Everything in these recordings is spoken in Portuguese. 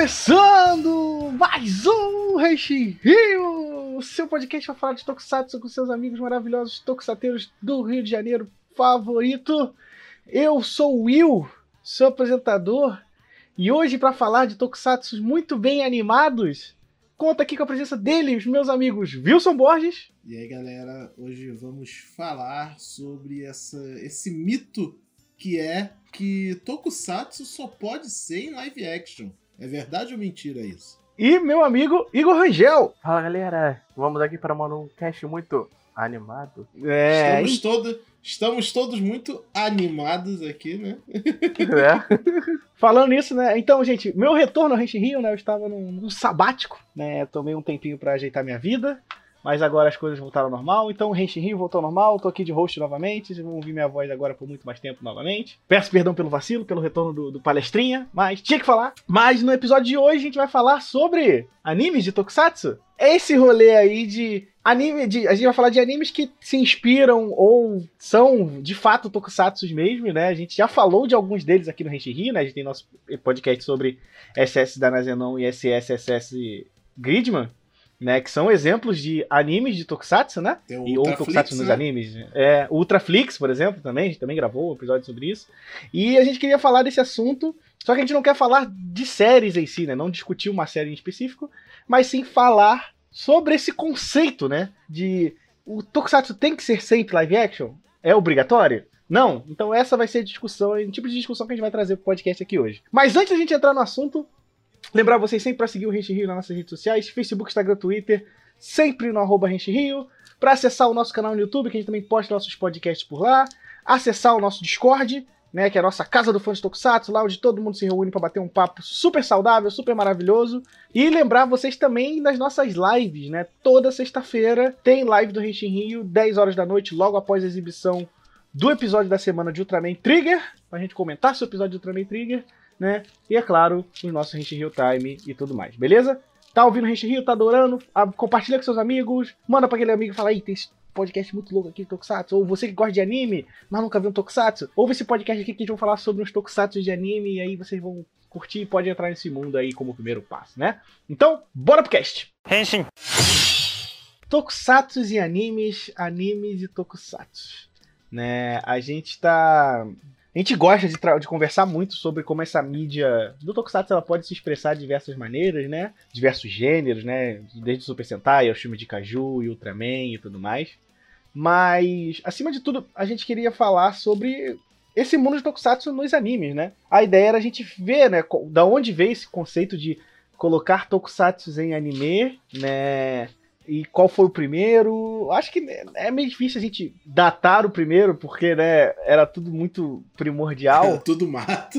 começando mais um Reishi Rio, o seu podcast para falar de Tokusatsu com seus amigos maravilhosos tokusateiros do Rio de Janeiro favorito. Eu sou o Will, seu apresentador, e hoje para falar de Tokusatsu muito bem animados, conta aqui com a presença deles, meus amigos Wilson Borges. E aí galera, hoje vamos falar sobre essa, esse mito que é que Tokusatsu só pode ser em live action. É verdade ou mentira isso? E meu amigo Igor Rangel. Fala galera, vamos aqui para um cast muito animado. É, estamos, todo, estamos todos muito animados aqui, né? É. Falando nisso, né? Então, gente, meu retorno ao Rente Rio, né? Eu estava num, num sabático, né? Tomei um tempinho para ajeitar minha vida. Mas agora as coisas voltaram ao normal, então o Renshin Rio voltou ao normal, tô aqui de host novamente, vocês vão ouvir minha voz agora por muito mais tempo novamente. Peço perdão pelo vacilo, pelo retorno do, do palestrinha, mas tinha que falar. Mas no episódio de hoje a gente vai falar sobre animes de Tokusatsu. Esse rolê aí de anime, de, a gente vai falar de animes que se inspiram ou são de fato Tokusatsu mesmo, né? A gente já falou de alguns deles aqui no Renshin Rio, né? A gente tem nosso podcast sobre SS da Nazenon e SSSS Gridman né? Que são exemplos de animes de Tokusatsu, né? Tem o e ou Tokusatsu né? nos animes. É, Ultraflix, por exemplo, também, a gente também gravou um episódio sobre isso. E a gente queria falar desse assunto, só que a gente não quer falar de séries em si, né? Não discutir uma série em específico, mas sim falar sobre esse conceito, né? De o Tokusatsu tem que ser sempre live action? É obrigatório? Não? Então essa vai ser a discussão, o tipo de discussão que a gente vai trazer pro podcast aqui hoje. Mas antes da gente entrar no assunto, Lembrar vocês sempre para seguir o Rente Rio nas nossas redes sociais, Facebook, Instagram, Twitter, sempre no arroba Rio. Para acessar o nosso canal no YouTube, que a gente também posta nossos podcasts por lá. Acessar o nosso Discord, né, que é a nossa casa do fã de Tokusatsu, lá onde todo mundo se reúne para bater um papo super saudável, super maravilhoso. E lembrar vocês também das nossas lives, né? Toda sexta-feira tem live do Rente Rio, 10 horas da noite, logo após a exibição do episódio da semana de Ultraman Trigger, pra gente comentar sobre o episódio de Ultraman Trigger né? E é claro, o nosso Rente Rio Time e tudo mais, beleza? Tá ouvindo o Rente Rio, tá adorando? Ah, compartilha com seus amigos, manda pra aquele amigo e fala aí, tem esse podcast muito louco aqui de Tokusatsu, ou você que gosta de anime, mas nunca viu um Tokusatsu, ouve esse podcast aqui que a gente vai falar sobre uns Tokusatsu de anime e aí vocês vão curtir e pode entrar nesse mundo aí como primeiro passo, né? Então, bora pro cast! Henshin! Tokusatsu e animes, animes e Tokusatsu. Né, a gente tá a gente gosta de, de, conversar muito sobre como essa mídia do Tokusatsu ela pode se expressar de diversas maneiras, né? Diversos gêneros, né? Desde o Super Sentai aos filmes de Kaju e Ultraman e tudo mais. Mas, acima de tudo, a gente queria falar sobre esse mundo de Tokusatsu nos animes, né? A ideia era a gente ver, né, da onde veio esse conceito de colocar Tokusatsu em anime, né? E qual foi o primeiro. Acho que é meio difícil a gente datar o primeiro, porque né, era tudo muito primordial. Era tudo mato.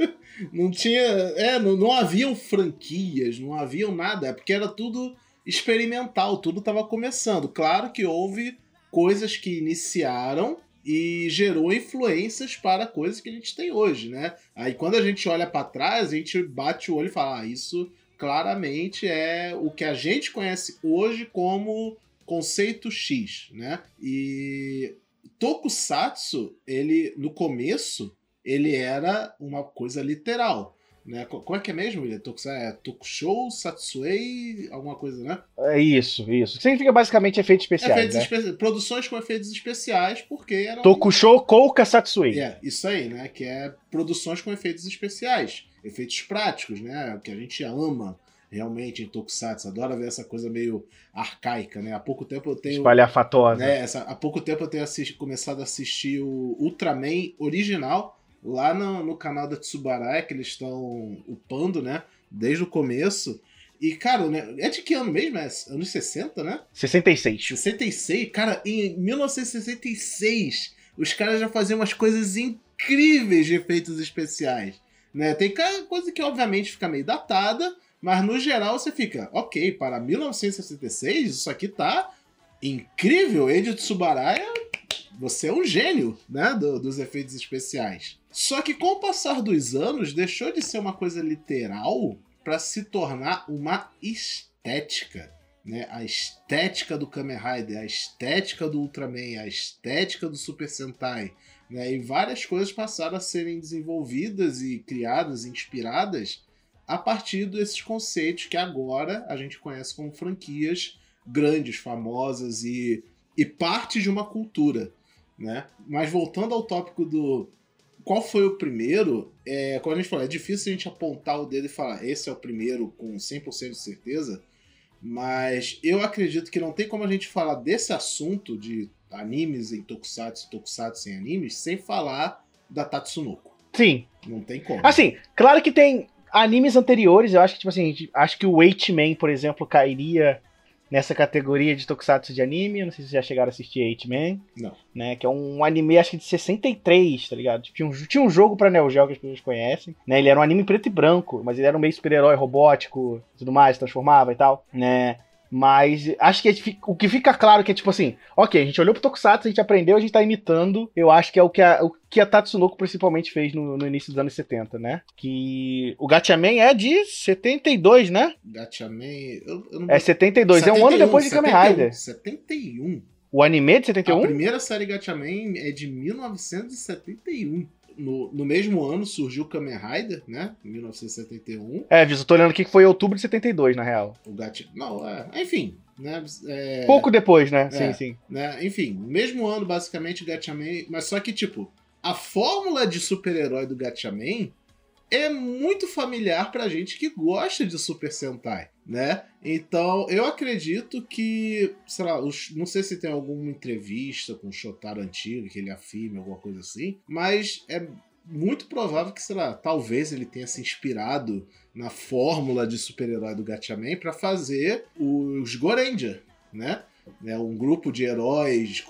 não tinha. É, não, não haviam franquias, não haviam nada, é porque era tudo experimental, tudo estava começando. Claro que houve coisas que iniciaram e gerou influências para coisas que a gente tem hoje, né? Aí quando a gente olha para trás, a gente bate o olho e fala, ah, isso claramente é o que a gente conhece hoje como conceito X, né? E Tokusatsu, ele no começo, ele era uma coisa literal. Né? Como é que é mesmo, William? É Tokushow, Satsuei, alguma coisa, né? É isso, isso. Significa basicamente efeitos especiais. Efeitos né? Produções com efeitos especiais, porque eram. Tokushow Kouka Satsuei. É, isso aí, né? Que é produções com efeitos especiais efeitos práticos, né? Que a gente ama realmente em Tokusatsu. Adora ver essa coisa meio arcaica, né? Há pouco tempo eu tenho. Espalhafatosa. Né, essa, há pouco tempo eu tenho assisti, começado a assistir o Ultraman original lá no, no canal da Tsubaraya, que eles estão upando, né? Desde o começo. E, cara, né, é de que ano mesmo? É anos 60, né? 66. 66? Cara, em 1966, os caras já faziam umas coisas incríveis de efeitos especiais. Né? Tem coisa que obviamente fica meio datada, mas no geral você fica, ok, para 1966 isso aqui tá incrível. Eiji Tsubaraya, você é um gênio né, do, dos efeitos especiais. Só que com o passar dos anos deixou de ser uma coisa literal para se tornar uma estética. Né? A estética do Kamen Rider, a estética do Ultraman, a estética do Super Sentai né? E várias coisas passaram a serem desenvolvidas e criadas, inspiradas a partir desses conceitos que agora a gente conhece como franquias grandes, famosas e, e parte de uma cultura, né? Mas voltando ao tópico do qual foi o primeiro, é, como a gente falou, é difícil a gente apontar o dedo e falar esse é o primeiro com 100% de certeza, mas eu acredito que não tem como a gente falar desse assunto de animes em tokusatsu, tokusatsu em animes, sem falar da Tatsunoko. Sim. Não tem como. Assim, claro que tem animes anteriores, eu acho que, tipo assim, acho que o Eight-Man, por exemplo, cairia nessa categoria de tokusatsu de anime. Eu não sei se vocês já chegaram a assistir Eight-Man. Não. Né, que é um anime, acho que de 63, tá ligado? Tinha um, tinha um jogo pra Neo Geo que as pessoas conhecem. Né, ele era um anime preto e branco, mas ele era um meio super-herói robótico tudo mais, transformava e tal. Né? Mas acho que é, o que fica claro é que é tipo assim, ok, a gente olhou pro Tokusatsu, a gente aprendeu, a gente tá imitando. Eu acho que é o que a, o que a Tatsunoko principalmente fez no, no início dos anos 70, né? Que o Gatchaman é de 72, né? Gatchaman. Eu, eu não... É 72, 71, é um ano depois de Kamen Rider. 71. O anime é de 71? A primeira série Gatchaman é de 1971 no, no mesmo ano surgiu o Kamen Rider, né? Em 1971. É, eu tô olhando aqui que foi outubro de 72, na real. O Gat... Não, é. Enfim, né? É... Pouco depois, né? É, sim, sim. Né? Enfim, no mesmo ano, basicamente, Gatchaman. Mas só que, tipo, a fórmula de super-herói do Gatchaman é muito familiar pra gente que gosta de Super Sentai, né? Então, eu acredito que, sei lá, não sei se tem alguma entrevista com o Shotaro antigo, que ele afirma, alguma coisa assim, mas é muito provável que, sei lá, talvez ele tenha se inspirado na fórmula de super-herói do Gatchaman para fazer os Goranger, né? É um grupo de heróis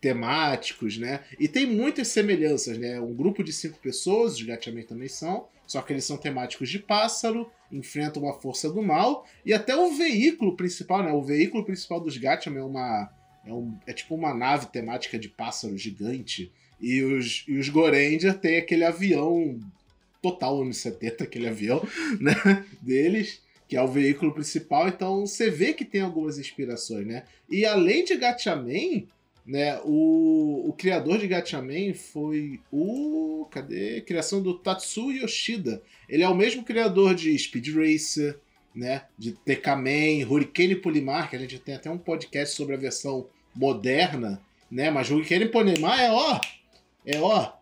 temáticos, né? E tem muitas semelhanças, né? Um grupo de cinco pessoas, os Gatchaman também são, só que eles são temáticos de pássaro, enfrentam uma força do mal, e até o veículo principal, né? O veículo principal dos Gatchaman é uma. É, um, é tipo uma nave temática de pássaro gigante. E os, e os Goranger tem aquele avião total anos 70, aquele avião, né? Deles que é o veículo principal, então você vê que tem algumas inspirações, né? E além de Gatchaman, né? O, o criador de Gatchaman foi o. Cadê? Criação do Tatsu Yoshida. Ele é o mesmo criador de Speed Racer, né? De TK-Man, Hurricane Polimar, que a gente tem até um podcast sobre a versão moderna, né? Mas Hurricane Polimar é ó. É ó.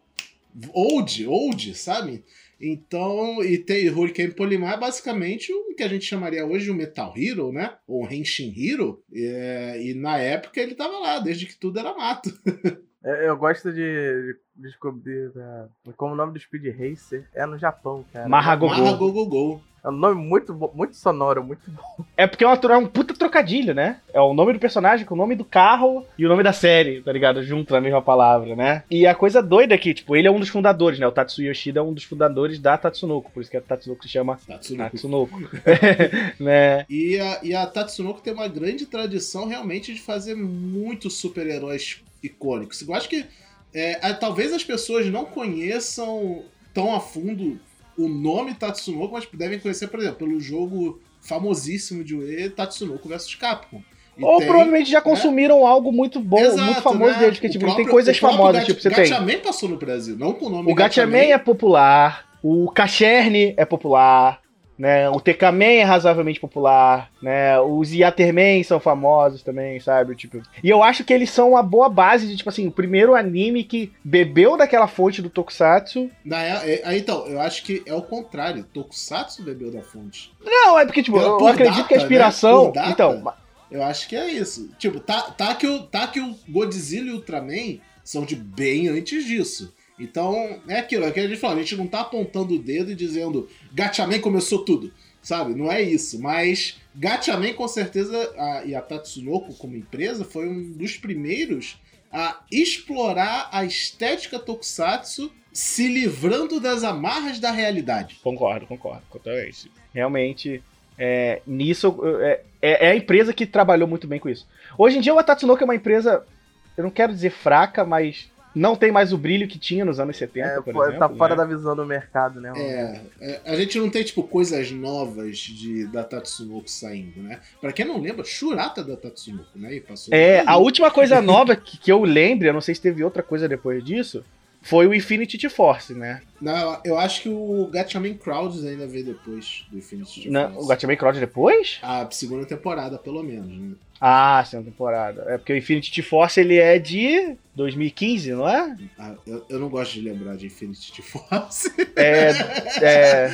Old, old, sabe? Então, e tem Hurricane Polimar é basicamente o que a gente chamaria hoje um Metal Hero, né? Ou Henshin Hero. É, e na época ele tava lá, desde que tudo era mato. É, eu gosto de descobrir né, como o nome do Speed Racer é no Japão, cara. Mahagogô. Mahagogô. É um nome muito, muito sonoro, muito bom. É porque é, uma, é um puta trocadilho, né? É o nome do personagem com o nome do carro e o nome da série, tá ligado? Junto na mesma palavra, né? E a coisa doida aqui, tipo, ele é um dos fundadores, né? O Tatsuya Yoshida é um dos fundadores da Tatsunoko, por isso que a Tatsunoko se chama Tatsunoko. Tatsunoko. né? E a, e a Tatsunoko tem uma grande tradição realmente de fazer muitos super-heróis icônicos. Eu acho que é, talvez as pessoas não conheçam tão a fundo o nome Tatsunoko, mas devem conhecer, por exemplo, pelo jogo famosíssimo de Ue, Tatsunoko vs Capcom. E Ou tem, provavelmente já né? consumiram né? algo muito bom, Exato, muito famoso né? deles, que tipo, próprio, tem coisas famosas, Gat, tipo, você Gatchaman tem. Gatchaman passou no Brasil, não com o nome O Gatchaman é popular, o Cacherne é popular, né? O TK-Man é razoavelmente popular, né? Os Yaterman são famosos também, sabe? Tipo, e eu acho que eles são uma boa base de, tipo assim, o primeiro anime que bebeu daquela fonte do Tokusatsu. Na, é, é, então, eu acho que é o contrário. Tokusatsu bebeu da fonte. Não, é porque, tipo, eu, eu acredito data, que a inspiração. Né? Então. Eu acho que é isso. Tipo, tá, tá, que o, tá que o Godzilla e o Ultraman são de bem antes disso. Então, é aquilo, é o que a gente fala, a gente não tá apontando o dedo e dizendo Gatchaman começou tudo, sabe? Não é isso, mas Gatchaman com certeza, a, e a Tatsunoko como empresa, foi um dos primeiros a explorar a estética tokusatsu se livrando das amarras da realidade. Concordo, concordo, isso. Realmente, é, nisso, é, é, é, a empresa que trabalhou muito bem com isso. Hoje em dia, a Tatsunoko é uma empresa, eu não quero dizer fraca, mas não tem mais o brilho que tinha nos anos 70, é, por exemplo. Tá fora né? da visão do mercado, né? É, é, a gente não tem, tipo, coisas novas de, da Tatsunoko saindo, né? Pra quem não lembra, Shurata da Tatsunoko, né? E passou é, a última coisa nova que, que eu lembro, eu não sei se teve outra coisa depois disso, foi o Infinity Force, né? Não, eu acho que o Gatchaman Crowds ainda veio depois do Infinity Não, Force. o Gatchaman Crowd depois? A segunda temporada, pelo menos, né? Ah, segunda temporada. É porque o Infinity Force ele é de 2015, não é? Ah, eu, eu não gosto de lembrar de Infinity Force. É. é...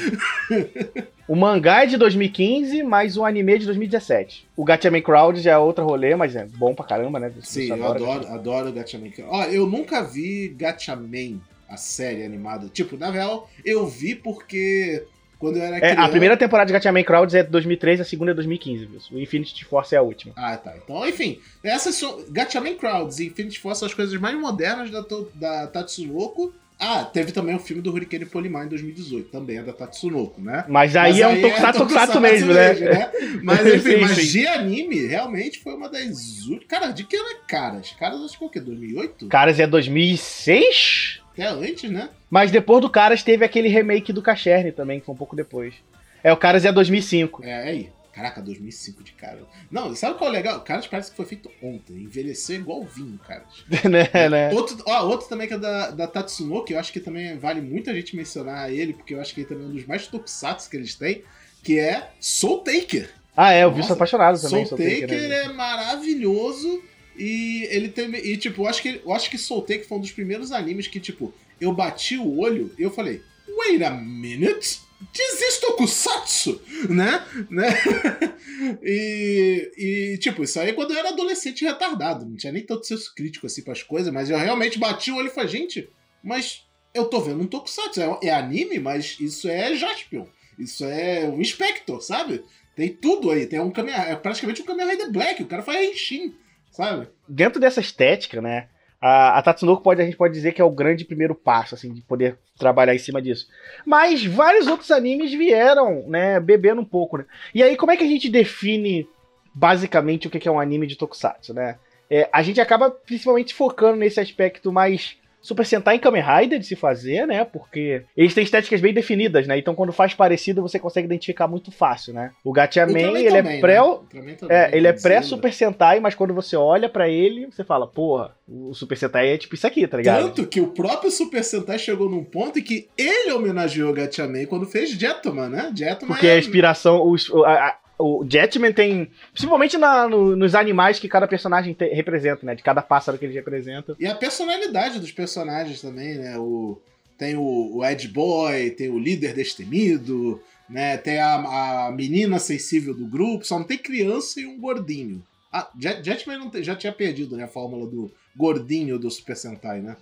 O mangá é de 2015, mas o anime é de 2017. O Gatchaman Crowd já é outro rolê, mas é bom pra caramba, né? Sim, eu adoro, adoro Gatchaman. Ó, eu nunca vi Gatchaman, a série animada. Tipo, na real, eu vi porque quando eu era É, criança... a primeira temporada de Gatchaman Crowds é de 2013, a segunda é 2015, viu? O Infinity Force é a última. Ah, tá. Então, enfim, essas são. Gatchaman Crowds e Infinity Force são as coisas mais modernas da, da Tatsunoko. Ah, teve também o filme do Hurricane Polimar em 2018, também é da Tatsunoko, né? Mas aí é um tokusatsu tokusatsu mesmo, né? Mas enfim, Sim, mas sim. de anime, realmente foi uma das últimas. Cara, de que ano é Caras? Caras acho que é o quê? 2008? Caras é 2006? Até antes, né? Mas depois do Caras teve aquele remake do Cacherne também, que foi um pouco depois. É, o Caras é 2005. É, aí. Caraca, 2005 de cara. Não, sabe qual é o legal? Caras parece que foi feito ontem. Envelheceu igual vinho, Caras. né, né? Outro, ó, outro também que é da, da Tatsunoko, eu acho que também vale muito a gente mencionar ele, porque eu acho que ele também é um dos mais tokusatsu que eles têm, que é Soul Taker. Ah, é, eu vi Nossa, sou apaixonado também. Soul Soul Taker, Taker né? é maravilhoso e ele tem e tipo, eu acho que eu acho que Soul Taker foi um dos primeiros animes que tipo, eu bati o olho e eu falei: "Wait a minute, this is tokusatsu", né? né? e, e tipo, isso aí é quando eu era adolescente retardado, não tinha nem tanto senso crítico assim pras coisas, mas eu realmente bati o olho e falei: "Gente, mas eu tô vendo um tokusatsu, é, é anime, mas isso é Jaspion. Isso é um Inspector, sabe? Tem tudo aí. Tem um Kamen, é praticamente um Kamen Rider Black. O cara faz Henshin, sabe? Dentro dessa estética, né? A, a Tatsunoko pode, a gente pode dizer que é o grande primeiro passo, assim, de poder trabalhar em cima disso. Mas vários outros animes vieram, né, bebendo um pouco, né? E aí, como é que a gente define basicamente o que é um anime de Tokusatsu, né? É, a gente acaba principalmente focando nesse aspecto mais Super Sentai em Kamen Rider de se fazer, né? Porque eles têm estéticas bem definidas, né? Então quando faz parecido você consegue identificar muito fácil, né? O Gatchaman, ele também, é pré né? É, ele é pré-Super Sentai, mas quando você olha pra ele, você fala, porra, o Super Sentai é tipo isso aqui, tá ligado? Tanto que o próprio Super Sentai chegou num ponto em que ele homenageou o Gatchaman quando fez Jetman, né? Jetman Porque é... a inspiração, os- a- o Jetman tem, principalmente na- no- nos animais que cada personagem te- representa, né? De cada pássaro que ele representa. E a personalidade dos personagens também, né? O, tem o, o Ed Boy, tem o líder destemido, né? Tem a, a menina sensível do grupo, só não tem criança e um gordinho. Ah, Jet, Jetman não tem- já tinha perdido né, a fórmula do gordinho do Super Sentai, né?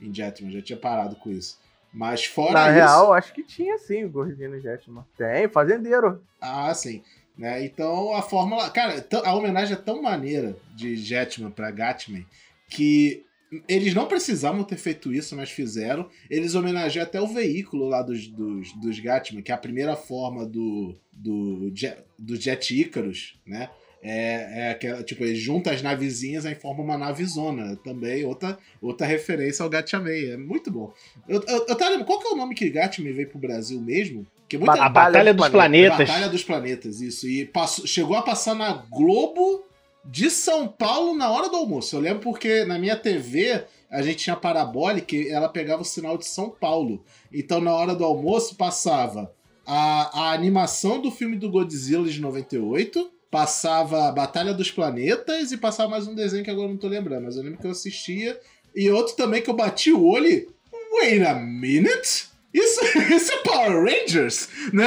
Em Jetman, já tinha parado com isso. Mas fora Na isso. real, acho que tinha sim o gordinho Jetman. Tem, fazendeiro. Ah, sim. Né? Então a fórmula. Cara, t- a homenagem é tão maneira de Jetman pra Gatman que eles não precisavam ter feito isso, mas fizeram. Eles homenageiam até o veículo lá dos, dos, dos Gatman, que é a primeira forma do, do, Jet, do Jet Icarus, né? É, é aquela, tipo, ele junta as navezinhas e forma uma navezona. Também outra, outra referência ao Gatchaman. É muito bom. Eu, eu, eu tava lembrando, qual que é o nome que Gatchaman veio pro Brasil mesmo? Que muita, A Batalha dos Planetas. Batalha dos Planetas, isso. E passou, chegou a passar na Globo de São Paulo na hora do almoço. Eu lembro porque na minha TV a gente tinha parabólica e ela pegava o sinal de São Paulo. Então na hora do almoço passava a, a animação do filme do Godzilla de 98, passava a Batalha dos Planetas e passava mais um desenho que agora eu não tô lembrando, mas eu lembro que eu assistia. E outro também que eu bati o olho. Wait a minute? Isso, isso é Power Rangers? Né?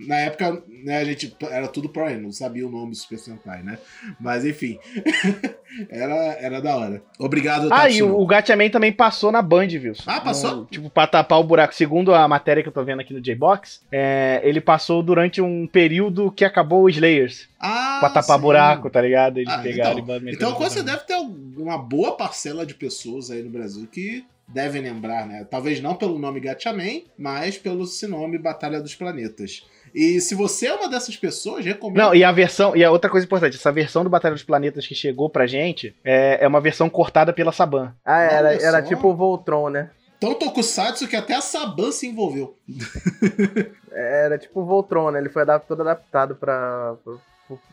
Na época, né, a gente era tudo Power Rangers, não sabia o nome do Super Sentai, né? Mas enfim, era, era da hora. Obrigado, Ah, e o, o Gatchaman também passou na Band, viu? Ah, passou? No- tipo, pra tapar o buraco. Segundo a matéria que eu tô vendo aqui no J-Box, é, ele passou durante um período que acabou o Slayers. Ah, pra tapar sim. buraco, tá ligado? Eles Ah, pegaram então, e Então você deve ter uma boa parcela de pessoas aí no Brasil que devem lembrar, né? Talvez não pelo nome Gatchaman, mas pelo nome Batalha dos Planetas. E se você é uma dessas pessoas, recomendo. Não, e a versão, e a outra coisa importante, essa versão do Batalha dos Planetas que chegou pra gente é, é uma versão cortada pela Saban. Ah, era, era tipo o Voltron, né? Tão tokusatsu que até a Saban se envolveu. Era tipo o Voltron, né? Ele foi adap- todo adaptado pra, pro,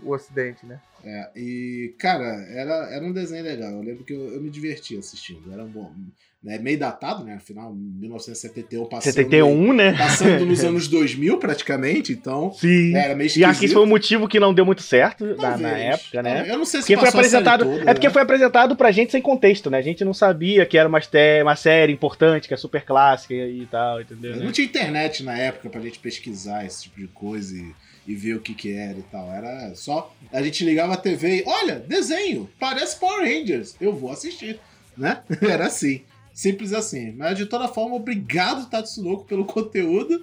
o Ocidente, né? É, e, cara, era, era um desenho legal. Eu lembro que eu, eu me divertia assistindo. Era bom. Né, meio datado, né? Afinal, 1971 passando. 71, né? Passando nos anos 2000, praticamente. Então, Sim. era meio E esquisito. que esse foi o motivo que não deu muito certo na, na época, né? Eu não sei se Porque foi apresentado. toda, é porque né? foi apresentado pra gente sem contexto, né? A gente não sabia que era uma, uma série importante, que é super clássica e tal, entendeu? Não né? tinha internet na época pra gente pesquisar esse tipo de coisa e, e ver o que que era e tal. Era só. A gente ligava a TV e. Olha, desenho! Parece Power Rangers. Eu vou assistir. Né? Era assim. Simples assim. Mas de toda forma, obrigado, Tatsunoko, pelo conteúdo.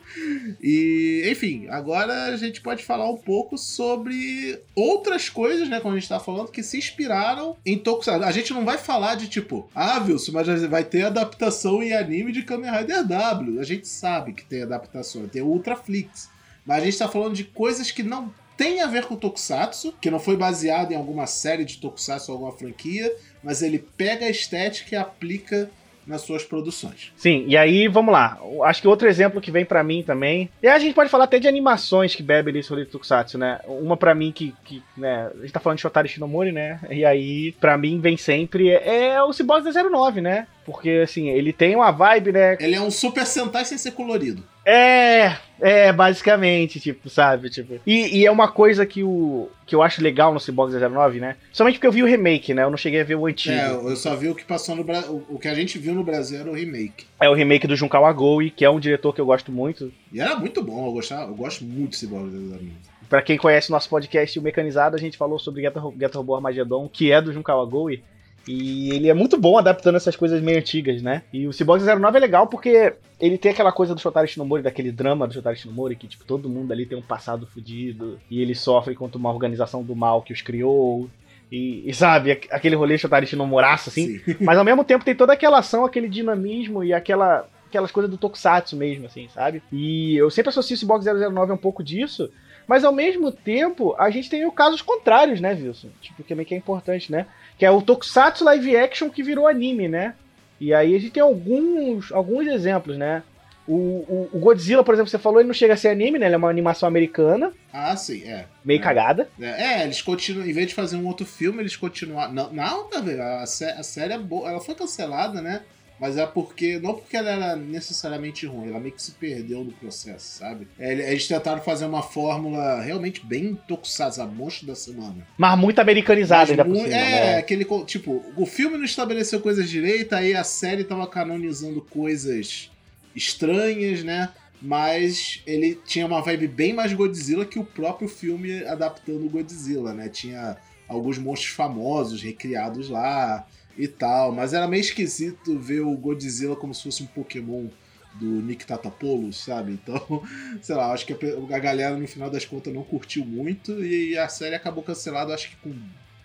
E, enfim, agora a gente pode falar um pouco sobre outras coisas, né? Como a gente tá falando, que se inspiraram em Tokusatsu. A gente não vai falar de tipo, ah, Wilson, mas vai ter adaptação em anime de Kamen Rider W. A gente sabe que tem adaptação, tem Ultraflix. Mas a gente tá falando de coisas que não tem a ver com Tokusatsu, que não foi baseado em alguma série de Tokusatsu ou alguma franquia, mas ele pega a estética e aplica nas suas produções. Sim, e aí, vamos lá. Acho que outro exemplo que vem pra mim também. E aí a gente pode falar até de animações que bebem nesse rolê Tokusatsu, né? Uma pra mim que, que né, a gente tá falando de Shotari Shinomori, né? E aí, pra mim, vem sempre é o Cyborg 09, né? Porque, assim, ele tem uma vibe, né? Ele é um Super Sentai sem ser colorido. É, é, basicamente, tipo, sabe? Tipo. E, e é uma coisa que, o, que eu acho legal no Cyborg 09, né? Somente porque eu vi o remake, né? Eu não cheguei a ver o antigo. É, eu só vi o que passou no Brasil. O que a gente viu no Brasil era o remake. É o remake do Junkawa Agoi, que é um diretor que eu gosto muito. E era muito bom, eu, gostava, eu gosto muito desse Cyborg 09. Pra quem conhece o nosso podcast O Mecanizado, a gente falou sobre Getter, Getter Robô Armageddon, que é do Junkawa Agoi. E ele é muito bom adaptando essas coisas meio antigas, né? E o Cyborg 09 é legal porque ele tem aquela coisa do Shotari Shinomori, daquele drama do Shotari Shinomori, que tipo, todo mundo ali tem um passado fudido, e ele sofre contra uma organização do mal que os criou. E, e sabe, aqu- aquele rolê Shotari Shinomoraço, assim. Sim. Mas ao mesmo tempo tem toda aquela ação, aquele dinamismo e aquela, aquelas coisas do Tokusatsu mesmo, assim, sabe? E eu sempre associo o Cyborg 009 a um pouco disso, mas ao mesmo tempo a gente tem os casos contrários, né, Wilson? Tipo, que também que é importante, né? Que é o Tokusatsu live action que virou anime, né? E aí a gente tem alguns, alguns exemplos, né? O, o, o Godzilla, por exemplo, você falou, ele não chega a ser anime, né? Ele é uma animação americana, Ah, sim, é. meio É. cagada. É, é, eles continuam, em vez de fazer um outro filme, eles continuaram. Não, não tá? A, a série é boa. Ela foi cancelada, né? Mas é porque. Não porque ela era necessariamente ruim, ela meio que se perdeu no processo, sabe? É, Eles tentaram fazer uma fórmula realmente bem tokusatsu, a monstro da semana. Mas muito americanizada Mas ainda por cima, é, né? aquele. Tipo, o filme não estabeleceu coisas direito, aí a série tava canonizando coisas estranhas, né? Mas ele tinha uma vibe bem mais Godzilla que o próprio filme adaptando o Godzilla, né? Tinha alguns monstros famosos recriados lá e tal. Mas era meio esquisito ver o Godzilla como se fosse um Pokémon do Nick Tatapoulos, sabe? Então, sei lá, acho que a galera no final das contas não curtiu muito e a série acabou cancelada, acho que com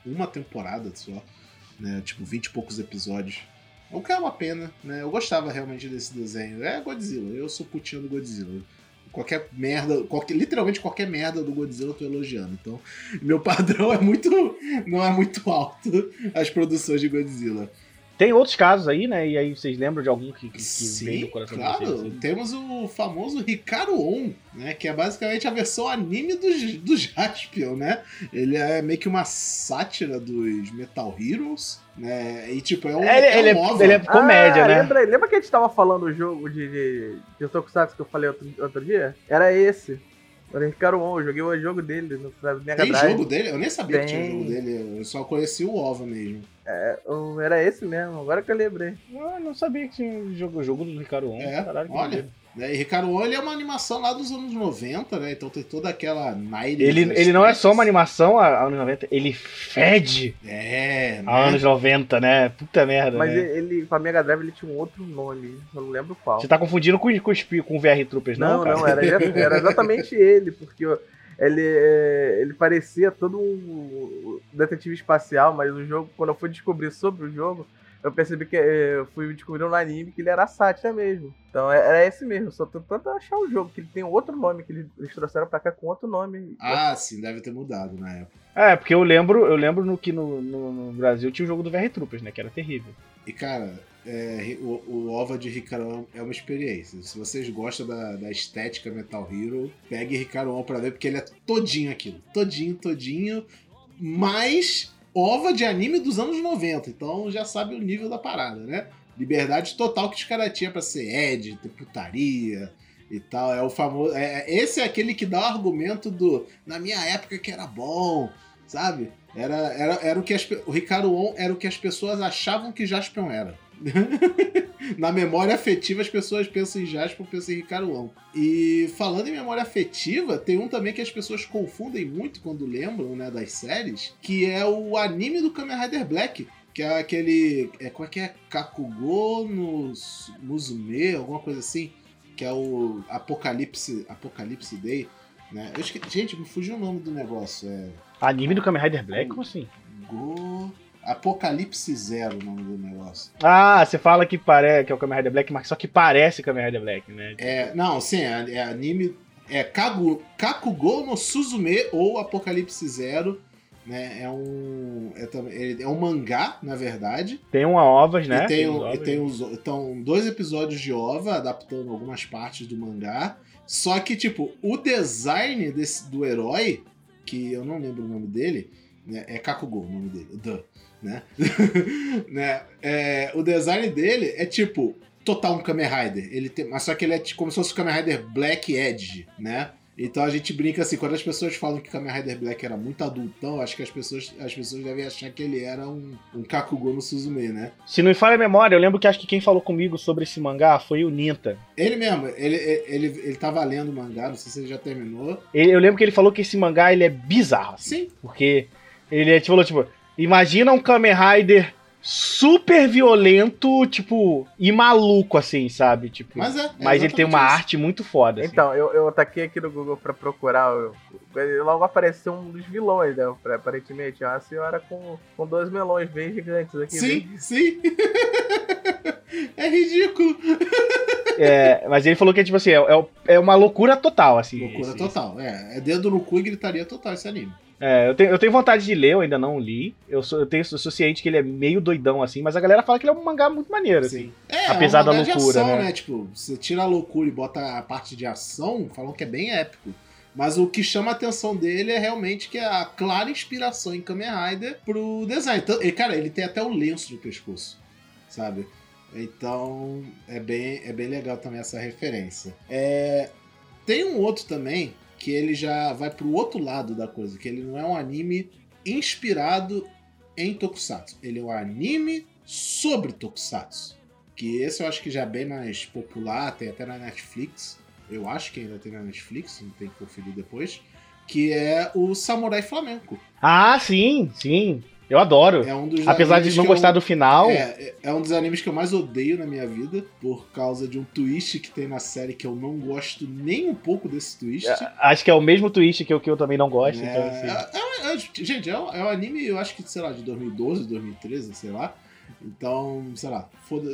uma temporada só, né? Tipo, 20 e poucos episódios. O que é uma pena, né? Eu gostava realmente desse desenho. É Godzilla, eu sou putinho do Godzilla. Qualquer merda, qualquer, literalmente qualquer merda do Godzilla eu tô elogiando. Então, meu padrão é muito. não é muito alto as produções de Godzilla. Tem outros casos aí, né? E aí vocês lembram de algum que, que, que Sim, do coração claro. de vocês? assim? Temos o famoso Ricardo On, né? Que é basicamente a versão anime dos, dos Jaspion, né? Ele é meio que uma sátira dos Metal Heroes, né? E tipo, é um, Ele, é ele, um é, OVA. ele é comédia, ah, né? Lembra, lembra que a gente tava falando o jogo de, de, de Tokusatsu que eu falei outro, outro dia? Era esse. O Ricardo On, eu joguei o jogo dele no Mega Tem jogo dele? Eu nem sabia que tinha Tem. jogo dele. Eu só conheci o OVA mesmo. É, Era esse mesmo, agora que eu lembrei. Eu não sabia que tinha jogo, jogo do Ricardo On. É, Caralho, que olha. Né? E Ricardo ele é uma animação lá dos anos 90, né? Então tem toda aquela night. Ele, ele não é só uma animação a, a anos 90, ele fede É, né? a anos 90, né? Puta merda, Mas né? ele, pra Mega Drive, ele tinha um outro nome, eu não lembro qual. Você tá confundindo com, com, com o VR Troopers, não, Não, cara? não, era, era exatamente ele, porque ó, ele, é, ele parecia todo um detetive espacial, mas o jogo, quando eu fui descobrir sobre o jogo, eu percebi que eu fui descobrir no anime que ele era sátira mesmo. Então é- era esse mesmo. Só tô tentando achar o jogo, que ele tem outro nome, que eles trouxeram pra cá com outro nome. Ah, sim, deve ter mudado na época. É, porque eu lembro, eu lembro no que no, no- no Brasil tinha o jogo do VR Troopers, né? Que era terrível. E, cara, é, o, o OVA de Ricarão é uma experiência. Se vocês gostam da, da estética Metal Hero, pegue Ricarão pra ver, porque ele é todinho aquilo. Todinho, todinho. Mas OVA de anime dos anos 90. Então já sabe o nível da parada, né? Liberdade total que os caras tinham pra ser Ed, ter putaria e tal. É o famoso. É, esse é aquele que dá o argumento do. Na minha época que era bom, sabe? Era, era, era o que as, o Ricardo On era o que as pessoas achavam que Jaspion era. Na memória afetiva, as pessoas pensam em Jaspion, pensam em Ricardo. E falando em memória afetiva, tem um também que as pessoas confundem muito quando lembram né, das séries, que é o anime do Kamen Rider Black. Que é aquele. É, qual é que é? Kakugo no Musume, alguma coisa assim. Que é o Apocalipse, Apocalipse Day. Né? Eu esque... Gente, me fugiu o nome do negócio. É. Anime do Kamen Rider Black? Como assim? Go... Apocalipse Zero o nome do negócio. Ah, você fala que, pare... que é o Kamen Rider Black, mas só que parece Kamen Rider Black, né? É, não, sim, é, é anime. É Kagu, Kakugo no Suzume ou Apocalipse Zero. Né? É um. É, é um mangá, na verdade. Tem uma ovas, né? E tem, os um- e ovas. tem os, então, dois episódios de OVA, adaptando algumas partes do mangá. Só que, tipo, o design desse, do herói, que eu não lembro o nome dele, né? É Kakugo o nome dele, né? né? É, o design dele é tipo total um Kamen Rider. Ele tem, mas só que ele é tipo como se fosse o Kamen Rider Black Edge, né? Então a gente brinca assim, quando as pessoas falam que Kamen Rider Black era muito adultão, acho que as pessoas, as pessoas devem achar que ele era um, um Kakugo no Suzume, né? Se não me falha a memória, eu lembro que acho que quem falou comigo sobre esse mangá foi o Ninta. Ele mesmo, ele, ele, ele, ele tava lendo o mangá, não sei se ele já terminou. Ele- eu lembro que ele falou que esse mangá ele é bizarro, assim, Sim, porque ele é, tipo, falou, tipo, imagina um Kamen Rider super violento, tipo, e maluco, assim, sabe? Tipo, mas é. é mas ele tem uma isso. arte muito foda. assim. Então, eu, eu taquei aqui no Google pra procurar. eu- ele logo apareceu um dos vilões, né? Aparentemente, é uma senhora com, com dois melões bem gigantes aqui. Sim, bem- sim. é ridículo. É, mas ele falou que, tipo assim, é, é, é uma loucura total, assim. Loucura esse- total. É, é dedo no cu e gritaria total esse anime. É, eu tenho, eu tenho vontade de ler, eu ainda não li. Eu sou, eu tenho, eu sou ciente que ele é meio doidão, assim, mas a galera fala que ele é um mangá muito maneiro, assim. É, Apesar é um da mangá de loucura, ação, né? Tipo, você tira a loucura e bota a parte de ação, falam que é bem épico. Mas o que chama a atenção dele é realmente que é a clara inspiração em Kamen Rider pro design. Então, e, cara, ele tem até o lenço no pescoço, sabe? Então, é bem, é bem legal também essa referência. É, tem um outro também que ele já vai pro outro lado da coisa, que ele não é um anime inspirado em Tokusatsu. Ele é um anime sobre Tokusatsu. Que esse eu acho que já é bem mais popular, tem até na Netflix. Eu acho que ainda tem na Netflix, não tem que conferir depois. Que é o Samurai Flamenco. Ah, sim, sim. Eu adoro. É um dos Apesar de não que eu- gostar do final, É, é um dos animes que eu mais odeio na minha vida, por causa de um twist que tem na série que eu não gosto nem um pouco desse twist. acho que é o mesmo twist que eu, que eu também não gosto. É, então, assim. é- é- é- gente, é um, é um anime, eu acho que, sei lá, de 2012, 2013, sei lá. Então, sei lá, foda.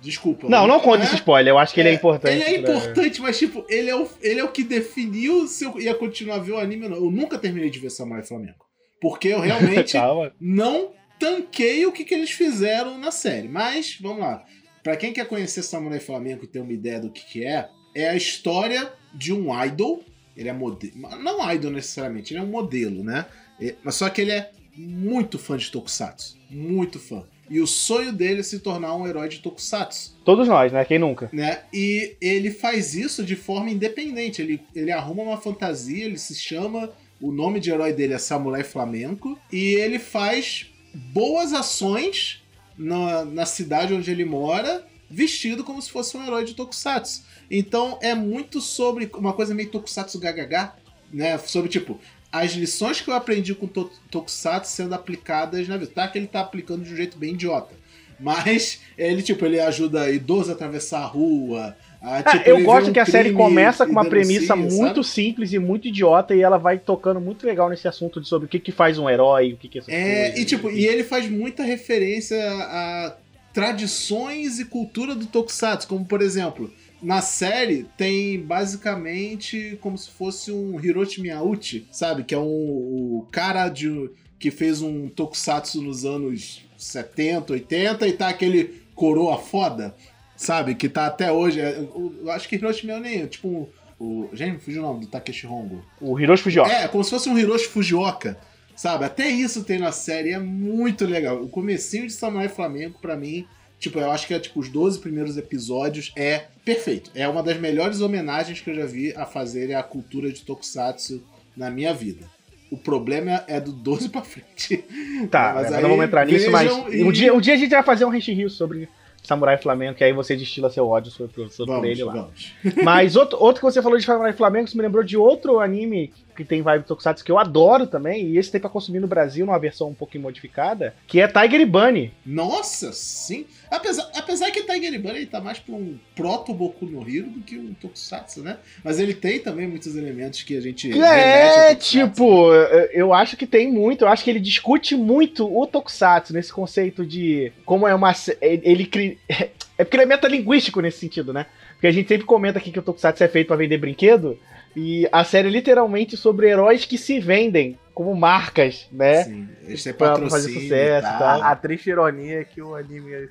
Desculpa. Não, não conta É, esse spoiler, eu acho que ele é, é, importante. Ele é pra- importante, mas tipo, ele é, o, ele é o que definiu se eu ia continuar a ver o anime ou não. Eu nunca terminei de ver Samurai Flamengo. Porque eu realmente não tanquei o que, que eles fizeram na série. Mas, vamos lá. Pra quem quer conhecer Samurai Flamengo e ter uma ideia do que, que é, é a história de um idol. Ele é modelo. Não idol necessariamente, ele é um modelo, né? É, Mas só que ele é muito fã de Tokusatsu. Muito fã. E o sonho dele é se tornar um herói de Tokusatsu Todos nós, né? Quem nunca? né? E ele faz isso de forma independente. Ele, ele arruma uma fantasia, ele se chama. O nome de herói dele é Samurai Flamenco. E ele faz boas ações na, na cidade onde ele mora, vestido como se fosse um herói de Tokusatsu. Então é muito sobre uma coisa meio Tokusatsu GHH, né? Sobre tipo. As lições que eu aprendi com to Tokusatsu sendo aplicadas na vida. Tá que ele tá aplicando de um jeito bem idiota. Mas ele, tipo, ele ajuda idoso a atravessar a rua. A, Ah, tipo, eu gosto um que a série começa com uma premissa sabe? muito simples e muito idiota e ela vai tocando muito legal nesse assunto de sobre o que, que faz um herói, o que, que é É, coisas, e tipo, e ele faz muita referência a tradições e cultura do Tokusatsu, como por exemplo, na série tem basicamente como se fosse um Hiroshi Miyauchi, sabe? Que é um, o cara de, que fez um Tokusatsu nos anos 70, 80 e tá aquele coroa foda, sabe? Que tá até hoje. é, Eu, acho que Hiroshi nem é tipo o. Gente, me fugiu o nome do Takeshi Hongo. O Hiroshi Fujioka. É, como se fosse um Hiroshi Fujioka, sabe? Até isso tem na série, é muito legal. O comecinho de Samurai Flamengo, pra mim, tipo, eu acho que é tipo os 12 primeiros episódios é perfeito. É uma das melhores homenagens que eu já vi a fazerem à cultura de Tokusatsu na minha vida. O problema é do 12 pra frente. Tá, Mas mas aí não vamos entrar nisso, mas e- um, dia, um dia a gente vai fazer um Rio sobre Samurai Flamengo, que aí você destila seu ódio sobre, sobre Vamos, ele lá. vamos. Mas outro, outro que você falou de Samurai Flamengo, isso me lembrou de outro anime que tem vibe Tokusatsu que eu adoro também, e esse tem pra consumir no Brasil numa versão um pouquinho modificada, que é Tiger e Bunny. Nossa, sim. Apesar, apesar que Tiger Bunny tá mais pra um proto Boku no Hero do que um Tokusatsu, né? Mas ele tem também muitos elementos que a gente É, tipo, eu acho que tem muito, eu acho que ele discute muito o Tokusatsu nesse conceito de como é uma. Ele cria. É porque ele é metalinguístico nesse sentido, né? Porque a gente sempre comenta aqui que o Tokusatsu é feito pra vender brinquedo, e a série é literalmente sobre heróis que se vendem como marcas, né? Sim, eles têm Pra patrocínio fazer sucesso tal. A triste ironia é que o anime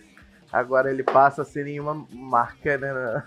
agora ele passa a ser nenhuma marca, né?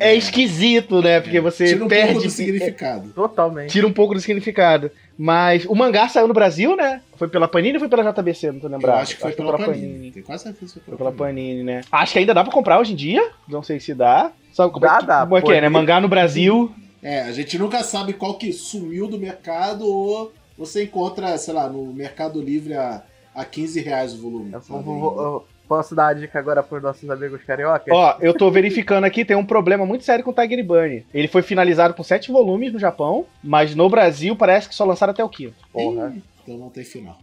É esquisito, né? Porque você Tira um perde. pouco do significado. Totalmente. Tira um pouco do significado. Mas o mangá saiu no Brasil, né? Foi pela Panini ou foi pela JBC? Não tô Eu lembrado. acho que foi pela Panini. Tenho quase certeza que Foi pela pela Panini. Panini, né? Acho que ainda dá pra comprar hoje em dia. Não sei se dá. Sabe como, Dá, é, que, dá, como é que é, né? Mangá no Brasil. É, a gente nunca sabe qual que sumiu do mercado ou você encontra, sei lá, no Mercado Livre a, a 15 reais o volume. Eu vou- eu posso dar a dica agora pros nossos amigos cariocas? Ó, eu tô verificando aqui, tem um problema muito sério com o Tiger Bunny. Ele foi finalizado com sete volumes no Japão, mas no Brasil parece que só lançaram até o quinto. Porra. Ih, Então não tem final.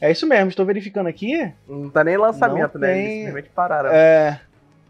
É isso mesmo, estou verificando aqui. Não tá nem lançamento, Não né? tem- Eles simplesmente pararam. É.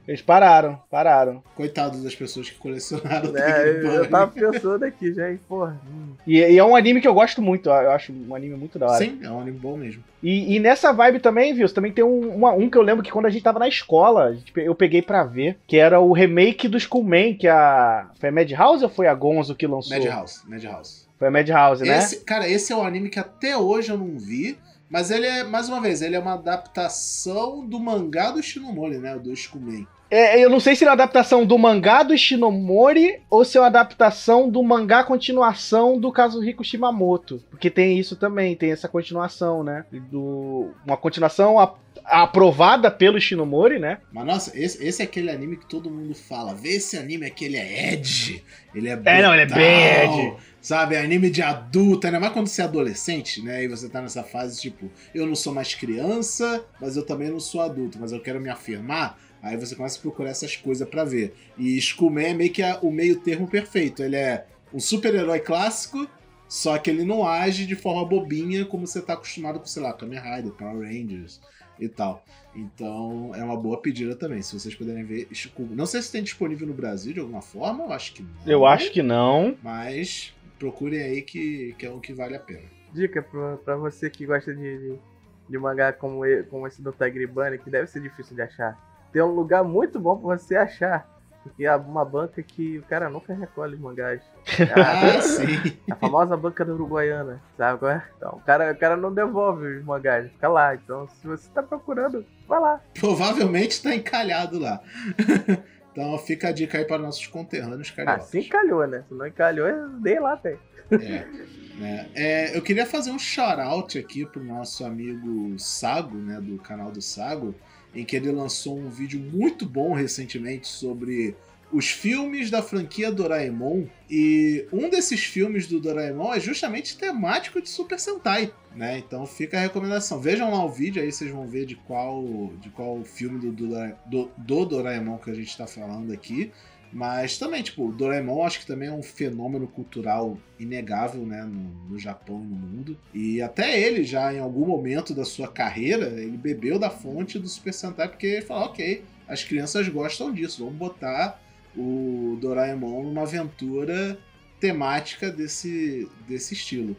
Eles pararam, pararam. Coitado das pessoas que colecionaram É, eu, tava pensando aqui já, e porra. E, e é um anime que eu gosto muito, eu acho um anime muito da hora. Sim, é um anime bom mesmo. E, e nessa vibe também, viu? Também tem um, uma- um que eu lembro que quando a gente tava na escola, gente eu peguei pra ver, que era o remake do Skullman, que a. Foi a Madhouse ou foi a Gonzo que lançou? Madhouse, Madhouse. Foi a Madhouse, né? Esse, cara, esse é um anime que até hoje eu não vi, mas ele é, mais uma vez, ele é uma adaptação do mangá do Shinomori, né? Do Skullman. É, eu não sei se é uma adaptação do mangá do Shinomori ou se é uma adaptação do mangá continuação do Kazuhiko Shimamoto. Porque tem isso também, tem essa continuação, né? Do, uma continuação aprovada pelo Shinomori, né? Mas nossa, esse, esse é aquele anime que todo mundo fala. Vê esse anime aqui, ele é edge. Ele é É, não, ele é brutal, bem edgy. Sabe, é anime de adulto, ainda mais quando você é adolescente, né? E você tá nessa fase, tipo, eu não sou mais criança, mas eu também não sou adulto, mas eu quero me afirmar. Aí você começa a procurar essas coisas pra ver. E Skullman é meio que a- o meio termo perfeito. Ele é um super-herói clássico, só que ele não age de forma bobinha como você tá acostumado com, sei lá, Kamen Rider, Power Rangers e tal. Então é uma boa pedida também, se vocês puderem ver. Não sei se tem disponível no Brasil de alguma forma, eu acho que não. Eu acho que não. Mas procurem aí que, que é um que vale a pena. Dica pra, pra você que gosta de, de, de mangá como, como esse do Tiger Bunny, que deve ser difícil de achar. Tem um lugar muito bom pra você achar. Porque é uma banca que o cara nunca recolhe os mangás. Ah, sim. A famosa banca da Uruguaiana, sabe é? Então, o cara, o cara não devolve os mangás, fica lá. Então, se você tá procurando, vai lá. Provavelmente tá encalhado lá. então fica a dica aí para nossos conterrâneos cariocas. Assim encalhou, né? Se não encalhou, eu dei lá, tem. É, né? É, eu queria fazer um shout-out aqui pro nosso amigo Sago, né, do canal do Sago, em que ele lançou um vídeo muito bom recentemente sobre os filmes da franquia Doraemon. E um desses filmes do Doraemon é justamente temático de Super Sentai, né? Então fica a recomendação. Vejam lá o vídeo, aí vocês vão ver de qual, de qual filme do, do, do, do Doraemon que a gente tá falando aqui. Mas também, tipo, o Doraemon acho que também é um fenômeno cultural inegável, né, no, no Japão e no mundo. E até ele, já em algum momento da sua carreira, ele bebeu da fonte do Super Sentai porque ele falou, ok, as crianças gostam disso, vamos botar o Doraemon numa aventura temática desse, desse estilo.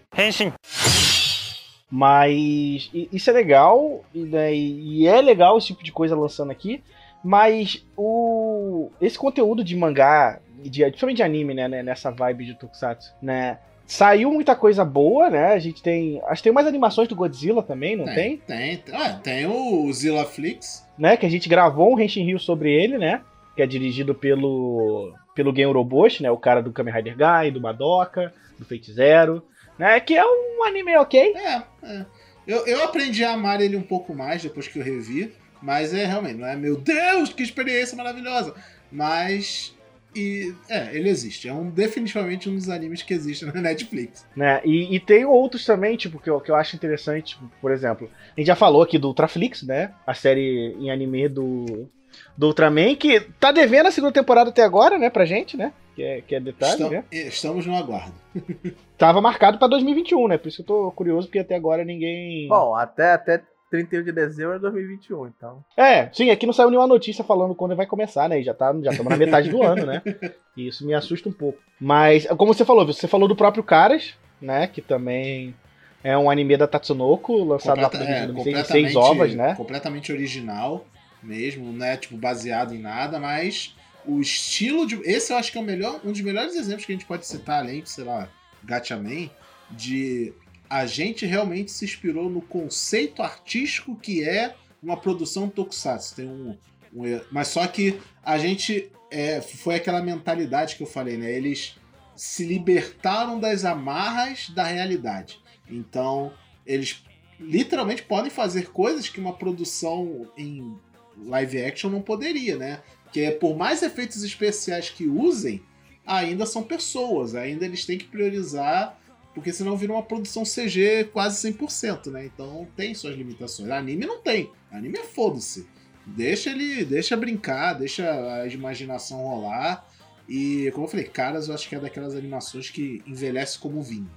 Mas isso é legal, e, né, e é legal esse tipo de coisa lançando aqui. Mas o esse conteúdo de mangá, de, principalmente de anime, né, nessa vibe de Tokusatsu, né? Saiu muita coisa boa, né? A gente tem. Acho que tem mais animações do Godzilla também, não tem? Tem, tem. Ah, tem o Zilla Flix. Né? Que a gente gravou um Henshin Rio sobre ele, né? Que é dirigido pelo. pelo Gen Uroboshi, né? O cara do Kamen Rider Guy, do Madoka, do Fate Zero. Né? Que é um anime ok. É, é. Eu, eu aprendi a amar ele um pouco mais depois que eu revi. Mas é realmente, não é meu Deus, que experiência maravilhosa. Mas e é, ele existe. É um, definitivamente um dos animes que existe na Netflix. Né? E, e tem outros também, tipo, que eu, que eu acho interessante, tipo, por exemplo, a gente já falou aqui do Ultraflix, né? A série em anime do, do Ultraman, que tá devendo a segunda temporada até agora, né, pra gente, né? Que é, que é detalhe, Estam, né? Estamos no aguardo. Tava marcado pra 2021, né? Por isso que eu tô curioso, porque até agora ninguém. Bom, até, até 31 de dezembro de 2021, então. É, sim, aqui não saiu nenhuma notícia falando quando vai começar, né? E já tá, já estamos na metade do ano, né? E isso me assusta um pouco. Mas, como você falou, você falou do próprio Caras, né? Que também é um anime da Tatsunoko, lançado Completa, lá é, por 2006 ovas, né? Completamente original mesmo, né? Tipo, baseado em nada, mas o estilo de. Esse eu acho que é o melhor, um dos melhores exemplos que a gente pode citar, além de, sei lá, Gatchaman, de a gente realmente se inspirou no conceito artístico que é uma produção tokusatsu. Tem um, um mas só que a gente é, foi aquela mentalidade que eu falei, né? Eles se libertaram das amarras da realidade. Então, eles literalmente podem fazer coisas que uma produção em live action não poderia, né? Que é por mais efeitos especiais que usem, ainda são pessoas, ainda eles têm que priorizar porque senão vira uma produção CG quase 100%, né? Então tem suas limitações. Anime não tem. Anime é foda-se. Deixa ele, deixa brincar, deixa a imaginação rolar. E como eu falei, Caras eu acho que é daquelas animações que envelhece como vinho.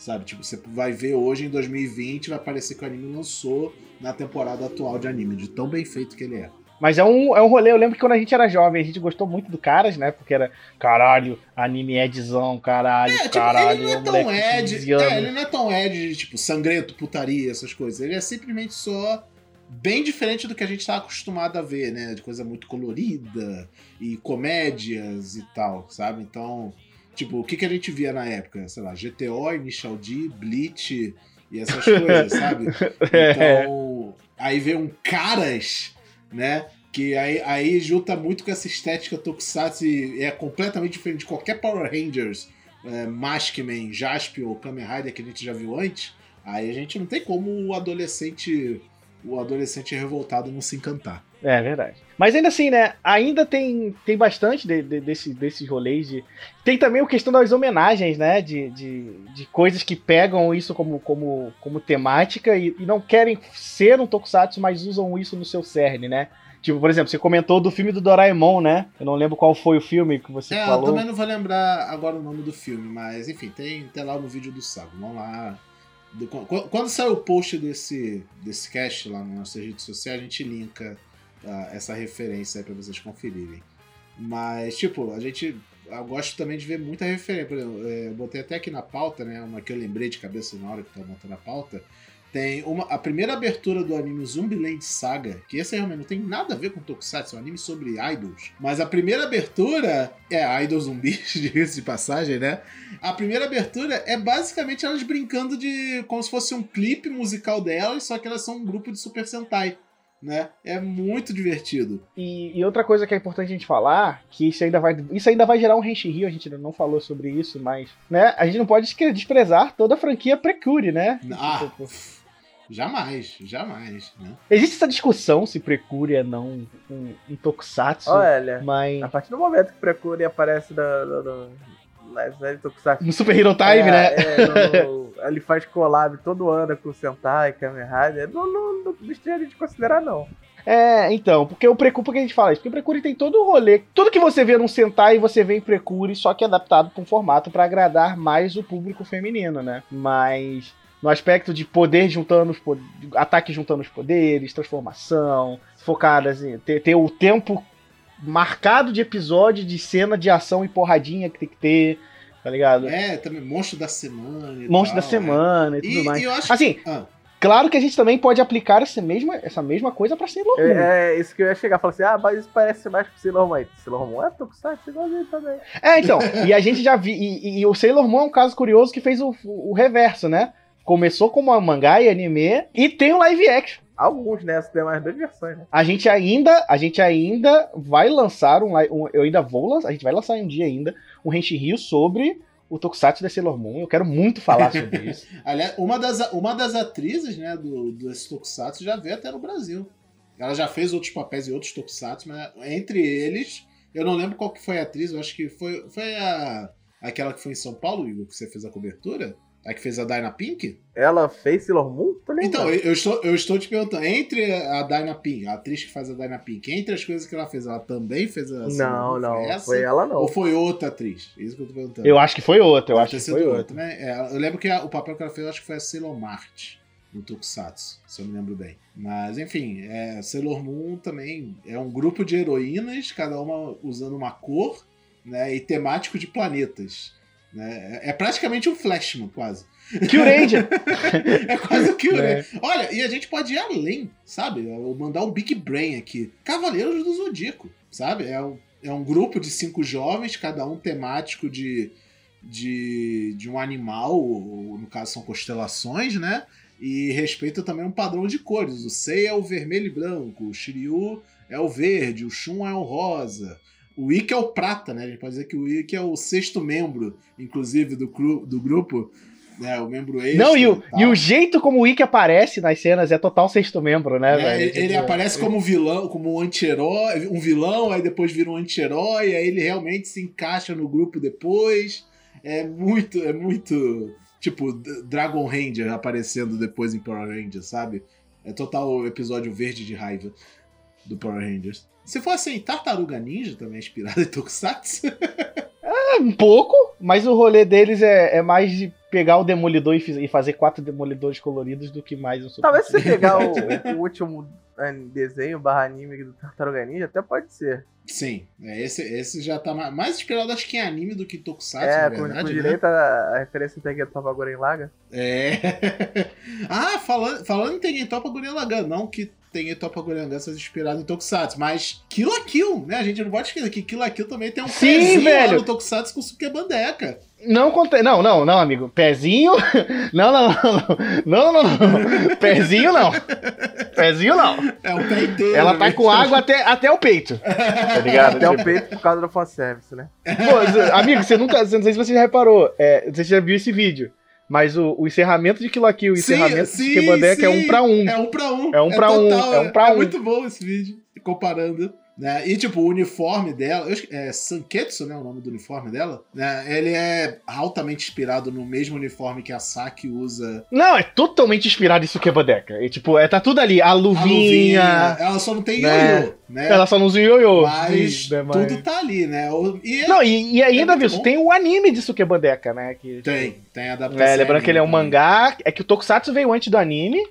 Sabe? Tipo, você vai ver hoje em 2020, vai parecer que o anime lançou na temporada atual de anime, de tão bem feito que ele é. Mas é um, é um rolê, eu lembro que quando a gente era jovem, a gente gostou muito do Caras, né? Porque era, caralho, anime Edzão, caralho, é, tipo, caralho. Ele não é tão Ed, é, ele não é tão Ed de, tipo, sangrento, putaria, essas coisas. Ele é simplesmente só bem diferente do que a gente tá acostumado a ver, né? De coisa muito colorida e comédias e tal, sabe? Então, tipo, o que, que a gente via na época? Sei lá, GTO, Initial D, Bleach e essas coisas, sabe? É. Então, aí vem um Caras né? Que aí, aí junta muito com essa estética Tokusatsu e é completamente diferente de qualquer Power Rangers, é, Maskman, Jaspion ou Kamen Rider que a gente já viu antes. Aí a gente não tem como o adolescente o adolescente revoltado não se encantar. É verdade. Mas ainda assim, né? Ainda tem, tem bastante de, de, desse, desses rolês de. Tem também a questão das homenagens, né? De, de, de coisas que pegam isso como, como, como temática e, e não querem ser um tokusatsu, mas usam isso no seu cerne, né? Tipo, por exemplo, você comentou do filme do Doraemon, né? Eu não lembro qual foi o filme que você é, falou. Eu também não vou lembrar agora o nome do filme, mas enfim, tem, tem lá no vídeo do Sago. Vamos lá quando sair o post desse, desse cast lá nas nossas redes sociais, a gente linka essa referência aí pra vocês conferirem. Mas, tipo, a gente. Eu gosto também de ver muita referência. Por exemplo, é, eu botei até aqui na pauta, né? Uma que eu lembrei de cabeça na hora que tava montando a pauta tem uma, a primeira abertura do anime Zumbiland Saga, que esse realmente não tem nada a ver com Tokusatsu, é um anime sobre idols. Mas a primeira abertura é idols zumbis, diga-se de passagem, né? A primeira abertura é basicamente elas brincando de como se fosse um clipe musical delas, só que elas são um grupo de Super Sentai. Né? É muito divertido. E, e, outra coisa que é importante a gente falar, que isso ainda vai, isso ainda vai gerar um Henshin Rio, a gente não falou sobre isso, mas né, a gente não pode desprezar toda a franquia Precure, né? Ah, tipo, Jamais, jamais, né? Existe essa discussão se Precure é não um, um Tokusatsu. Olha, mas... a partir do momento que Precure aparece na série Tokusatsu... No Super Hero Time, é, né? É, no, ele faz collab todo ano com o Sentai, Kamen Rider. Não, não, não deixaria de considerar, não. É, então, porque o Precure, que a gente fala isso? Porque o Precure tem todo o rolê. Tudo que você vê num Sentai, você vê em Precure, só que adaptado para um formato para agradar mais o público feminino, né? Mas no aspecto de poder juntando os poderes, ataque juntando os poderes, transformação, focadas em ter, ter, o tempo marcado de episódio, de cena de ação e porradinha que tem que ter. tá ligado? É, também Monstro da Semana. e Monstro da tal, Semana e é. tudo E, mais. e eu acho Assim, Ah, claro que a gente também pode aplicar essa mesma, essa mesma coisa pra Sailor Moon. É, é isso que eu ia chegar. Falar assim, ah, mas isso parece mais com o Sailor Moon. Sailor Moon é Tokusatsu igualzinho também. É, então, e a gente já viu. E, e- e o Sailor Moon é um caso curioso que fez o, o reverso, né? Começou como um mangá e anime e tem o live action. Alguns, né? Tem mais duas versões, né? A gente ainda, a gente ainda vai lançar um, um- eu ainda vou lançar, a gente vai lançar um dia ainda um Henshin Rio sobre o Tokusatsu da Sailor Moon. Eu quero muito falar sobre isso. aliás, uma das, uma das atrizes, né, do, desse Tokusatsu já veio até no Brasil. Ela já fez outros papéis em outros Tokusatsu, mas entre eles, eu não lembro qual que foi a atriz, eu acho que foi, foi a, aquela que foi em São Paulo, Igor, que você fez a cobertura? A que fez a Dyna Pink? Ela fez Sailor Moon? Então, eu eu estou, eu estou te perguntando, entre a Dyna Pink, a atriz que faz a Dyna Pink, entre as coisas que ela fez, ela também fez a. Não, não. essa? Foi ela não. Ou foi outra atriz? É isso que eu tô perguntando. Eu acho que foi outra, eu Pode acho que foi outra, outra. né? É, eu lembro que a- o papel que ela fez, eu acho que foi a Sailor Mart no Tokusatsu, se eu me lembro bem. Mas, enfim, é, Sailor Moon também é um grupo de heroínas, cada uma usando uma cor, né? E temático de planetas. Né? É, praticamente um Flashman, quase. Kill Ranger. É quase o né? É. Olha, e a gente pode ir além, sabe? Eu mandar um Big Brain aqui. Cavaleiros do Zodíaco, sabe? É um, é um grupo de cinco jovens, cada um temático de, de, de um animal, ou no caso são constelações, né? E respeita também um padrão de cores. O Sei é o vermelho e branco, o Shiryu é o verde, o Shun é o rosa. O Ikki é o prata, né? A gente pode dizer que o Ikki é o sexto membro, inclusive, do, cru- do grupo. Né? O membro extra. Não, e o, tal. e o jeito como o Ikki aparece nas cenas é total sexto membro, né, É, velho? ele, ele aparece como vilão, como um anti-herói, um vilão, aí depois vira um anti-herói, aí ele realmente se encaixa no grupo depois. É muito, é muito tipo Dragon Ranger aparecendo depois em Power Rangers, sabe? É total episódio verde de raiva do Power Rangers. Se for assim, Tartaruga Ninja também é inspirado em Tokusatsu. Um pouco, mas o rolê deles é, é mais de pegar o Demolidor e, fiz- e fazer quatro Demolidores coloridos do que mais um Super Talvez se você pegar o, o último é, desenho barra anime do Tartaruga Ninja, até pode ser. Sim, é, esse, esse já tá ma- mais inspirado, acho que em anime do que Tokusatsu, é, na com, verdade, com né? direito a, a referência tem que Tava Guren Laga. É. ah, falando, falando em Tengentopa Gurren Lagann, não que Lagann seja inspirado em Tokusatsu, mas Kill la Kill, né? A gente não pode esquecer que Kill la Kill também tem um Sim, pezinho lá velho. no Tokusatsu com Sukebandeca. Não contei. Não, não, não, amigo. Pezinho. Não, não, não. Não, não, não. Pezinho não. Pezinho não. É o pé inteiro. Ela tá né? com água até, até o peito. Tá ligado? Até o peito por causa do fanservice, né? Pô, amigo, você nunca. Não sei se você já reparou. É, você já viu esse vídeo. Mas o, o encerramento de Kill la Kill e o Sim, encerramento sim, de Sukebandeca é um sim. pra um. É um pra um. É um pra um, total, é um pra é um. muito bom esse vídeo, comparando. Né? E, tipo, o uniforme dela, eu é Sanketsu, né? O nome do uniforme dela. Né? Ele é altamente inspirado no mesmo uniforme que a Saki usa Não, é totalmente inspirado em Sukebandeca. E, tipo, é, tá tudo ali. A A luvinha. luvinha. Ela só não tem né? ioiô, né? Ela só não usa ioiô. Mas Né, mas- tudo tá ali, né? O- E é- Não, e, e ainda, É viu, tem o anime de Sukebandeca, né? Que, tem, tem a adaptação. É, lembrando que ele é um também. mangá. É que o Tokusatsu veio antes do anime,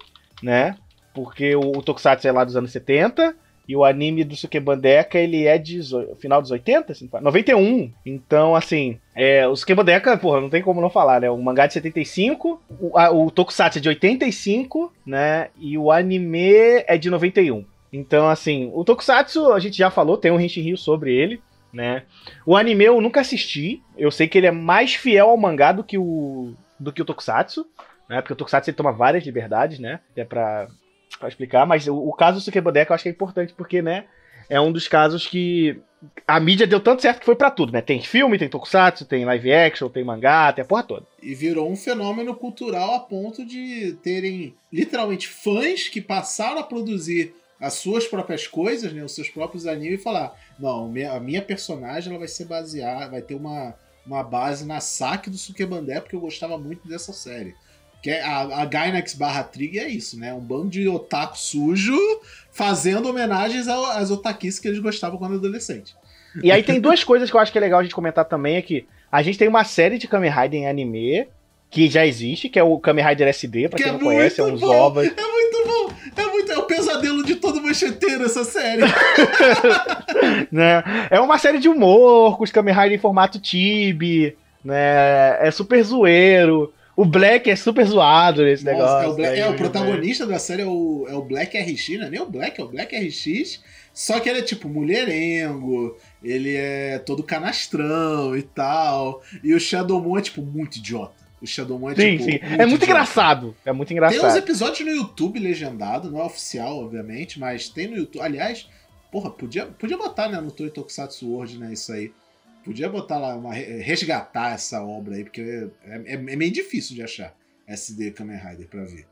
né? Porque o, o Tokusatsu é lá dos anos 70. E o anime do Sukebandeca, ele é de final dos 80? se não fala- 91. Então, assim, é, o Sukebandeca, porra, não tem como não falar, né? O mangá de 75, o, a- o Tokusatsu é de 85, né? E o anime é de 91. Então, assim, o Tokusatsu, a gente já falou, tem um Henshin Rio sobre ele, né? O anime eu nunca assisti. Eu sei que ele é mais fiel ao mangá do que o, do que o Tokusatsu, né? Porque o Tokusatsu ele toma várias liberdades, né? Até pra, pra explicar. Mas o, o caso do Sukebandeca eu acho que é importante porque, né? É um dos casos que a mídia deu tanto certo que foi pra tudo, né? Tem filme, tem Tokusatsu, tem live action, tem mangá, tem a porra toda. E virou um fenômeno cultural a ponto de terem literalmente fãs que passaram a produzir as suas próprias coisas, né, os seus próprios animes e falar: não, a minha personagem ela vai ser baseada, vai ter uma, uma base na saque do Sukebandé, porque eu gostava muito dessa série. Que é a, a Gainax barra Trig é isso, né? Um bando de otaku sujo fazendo homenagens às otakices que eles gostavam quando adolescente. E aí tem duas coisas que eu acho que é legal a gente comentar também, é que a gente tem uma série de Kamen Rider em anime que já existe, que é o Kamen Rider SD, pra Que quem é não conhece, é uns bom. ovas. É muito bom! É, muito, é o pesadelo de todo mancheteiro essa série. né? É uma série de humor, com os Kamen Rider em formato Tibi, né? É super zoeiro. O Black é super zoado nesse Nossa, negócio. é o, Black- né? é, o protagonista da série é o, é o Black RX, não é nem o Black, é o Black RX. Só que ele é tipo mulherengo, ele é todo canastrão e tal. E o Shadow Moon é tipo muito idiota. O Shadow Moon é Sim, tipo. sim. É muito idiota. engraçado. É muito Tem uns engraçado. episódios no YouTube legendado, não é oficial, obviamente, mas tem no YouTube. Aliás, porra, podia, podia botar né, no Toy Tokusatsu World, né, isso aí. Podia botar lá, uma, resgatar essa obra aí, porque é, é- é meio difícil de achar SD Kamen Rider pra ver.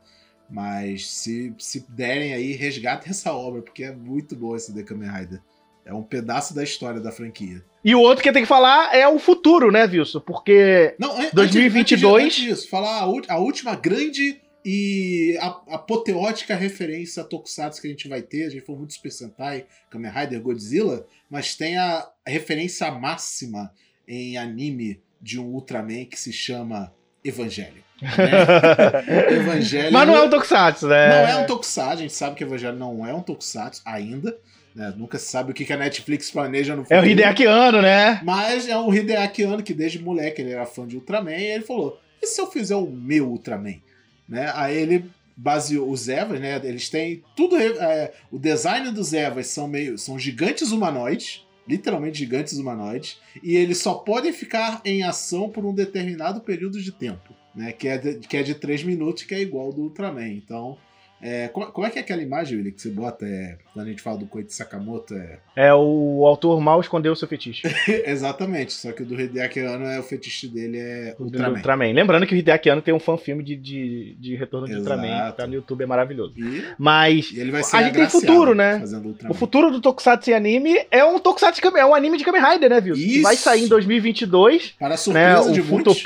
Mas se, se derem aí, resgatem essa obra, porque é muito boa esse SD Kamen Rider. É um pedaço da história da franquia. E o outro que tem que falar é o futuro, né, Wilson? Porque Não, antes- 2022. Antes, antes disso, falar a, a última grande e a- apoteótica referência a Tokusatsu que a gente vai ter. A gente falou muito Super Sentai, Kamen Rider, Godzilla, mas tem a referência máxima em anime de um Ultraman que se chama Evangelho. né? Evangelho. Mas não é um Tokusatsu, né? Não é um Tokusatsu, a gente sabe que Evangelho não é um Tokusatsu ainda. né? Nunca se sabe o que que a Netflix planeja no É o futuro. Hideaki Anno, né? Mas é um Hideaki Anno que desde moleque ele era fã de Ultraman e ele falou: e se eu fizer o meu Ultraman? Né? Aí ele baseou os Evas, né? Eles têm tudo. é, o design dos Evas são meio. são gigantes humanoides. Literalmente gigantes humanoides. E eles só podem ficar em ação por um determinado período de tempo. Né? Que, é de, que é de 3 minutos, que é igual ao do Ultraman. Então. É, como, como é que é aquela imagem, Willi, que você bota é, quando a gente fala do Koichi Sakamoto? É, É o autor mal escondeu o seu fetiche. Exatamente, só que o do Hideaki Anno é o fetiche dele é O Ultraman. Ultraman. Lembrando que o Hideaki Anno tem um fan-filme de, de, de retorno de Exato. Ultraman, que tá no YouTube, é maravilhoso. E, Mas e ele vai ser A gente tem futuro, né? O futuro do Tokusatsu em anime é um Tokusatsu é um anime de Kamen Rider, né, viu? Que Isso. vai sair em 2022, Para né? surpresa O de muitos.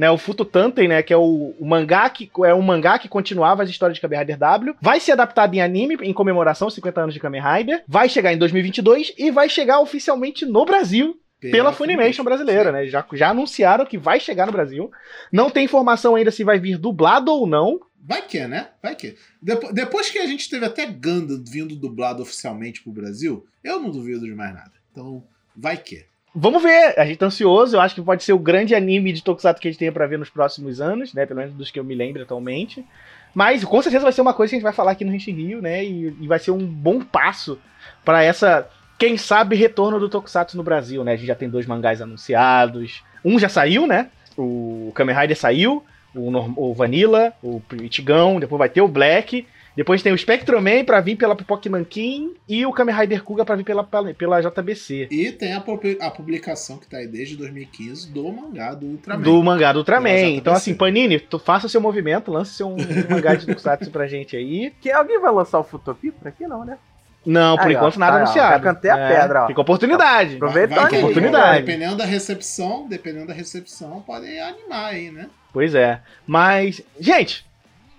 Né? O Futotanten, né? Que é o, o mangá que é um mangá que continuava as histórias de Kamen Rider W. Vai ser adaptado em anime em comemoração aos 50 anos de Kamen Rider. Vai chegar em 2022 e vai chegar oficialmente no Brasil pela Funimation brasileira, né? Já, já anunciaram que vai chegar no Brasil. Não tem informação ainda se vai vir dublado ou não. Vai que, né? Vai que. Depo- depois que a gente teve até Gundam vindo dublado oficialmente pro Brasil, eu não duvido de mais nada. Então, vai que. Vamos ver, a gente tá ansioso. Eu acho que pode ser o grande anime de Tokusatsu que a gente tenha pra ver nos próximos anos, né? Pelo menos dos que eu me lembro atualmente. Mas com certeza vai ser uma coisa que a gente vai falar aqui no Henshin Rio, né? E, e vai ser um bom passo pra essa, quem sabe, retorno do Tokusatsu no Brasil, né? A gente já tem dois mangás anunciados. Um já saiu, né? O Kamen Rider saiu, o, o Vanilla, o Itigão, depois vai ter o Black. Depois tem o Spectroman pra vir pela Pipoque Nankin e o Kamen Rider Kuga pra vir pela, pela JBC. E tem a, a publicação que tá aí desde 2015 do mangá do Ultraman. Do mangá do Ultraman. Então, assim, Panini, tu faça o seu movimento, lance seu um, um mangá de Tokusatsu pra gente aí. Que alguém vai lançar o Futopi por aqui, não, né? Não, por Aí, ó, enquanto nada tá, ó, anunciado. já cantei a pedra, ó. Fica oportunidade. Vai- Aproveita vai aí, oportunidade. Dependendo da recepção, dependendo da recepção, podem animar aí, né? Pois é. Mas, gente,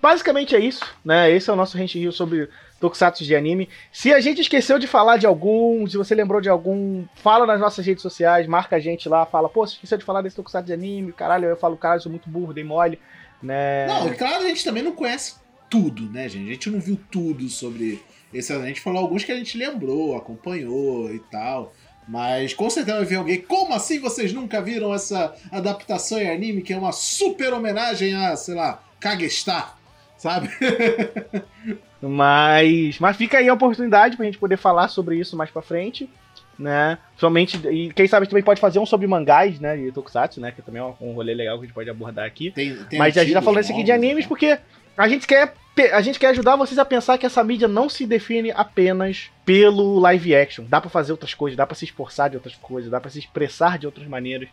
basicamente é isso, né? Esse é o nosso Henshin Rio sobre Tokusatsu de anime. Se a gente esqueceu de falar de algum, se você lembrou de algum, fala nas nossas redes sociais, marca a gente lá, fala, pô, você esqueceu de falar desse Tokusatsu de anime, caralho, eu falo, caralho, eu sou muito burro, dei mole, né? Não, e claro, a gente também não conhece tudo, né, gente? A gente não viu tudo sobre esse. A gente falou alguns que a gente lembrou, acompanhou e tal. Mas com certeza vai ver alguém. Como assim vocês nunca viram essa adaptação em anime que é uma super homenagem a, sei lá, Kagestar? Sabe? Mas, mas fica aí a oportunidade pra gente poder falar sobre isso mais pra frente, né? Somente, e quem sabe também pode fazer um sobre mangás, né, de Tokusatsu, né, que também é um, rolê legal que a gente pode abordar aqui. Tem, tem mas a gente tá falando isso aqui de animes tal. porque a gente quer a gente quer ajudar vocês a pensar que essa mídia não se define apenas pelo live action. Dá pra fazer outras coisas, dá pra se esforçar de outras coisas, dá pra se expressar de outras maneiras,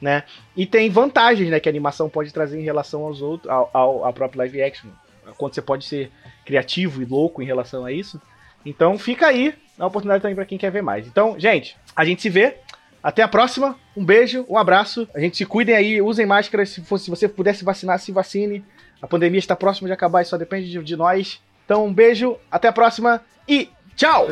né? E tem vantagens, né, que a animação pode trazer em relação aos outros, ao, ao, ao próprio live action. Quando você pode ser criativo e louco em relação a isso. Então fica aí a oportunidade também pra quem quer ver mais. Então, gente, a gente se vê. Até a próxima. Um beijo, um abraço. A gente se cuidem aí, usem máscaras. Se, for- se você puder se vacinar, se vacine. A pandemia está próxima de acabar e só depende de, de nós. Então, um beijo, até a próxima e! Tchau.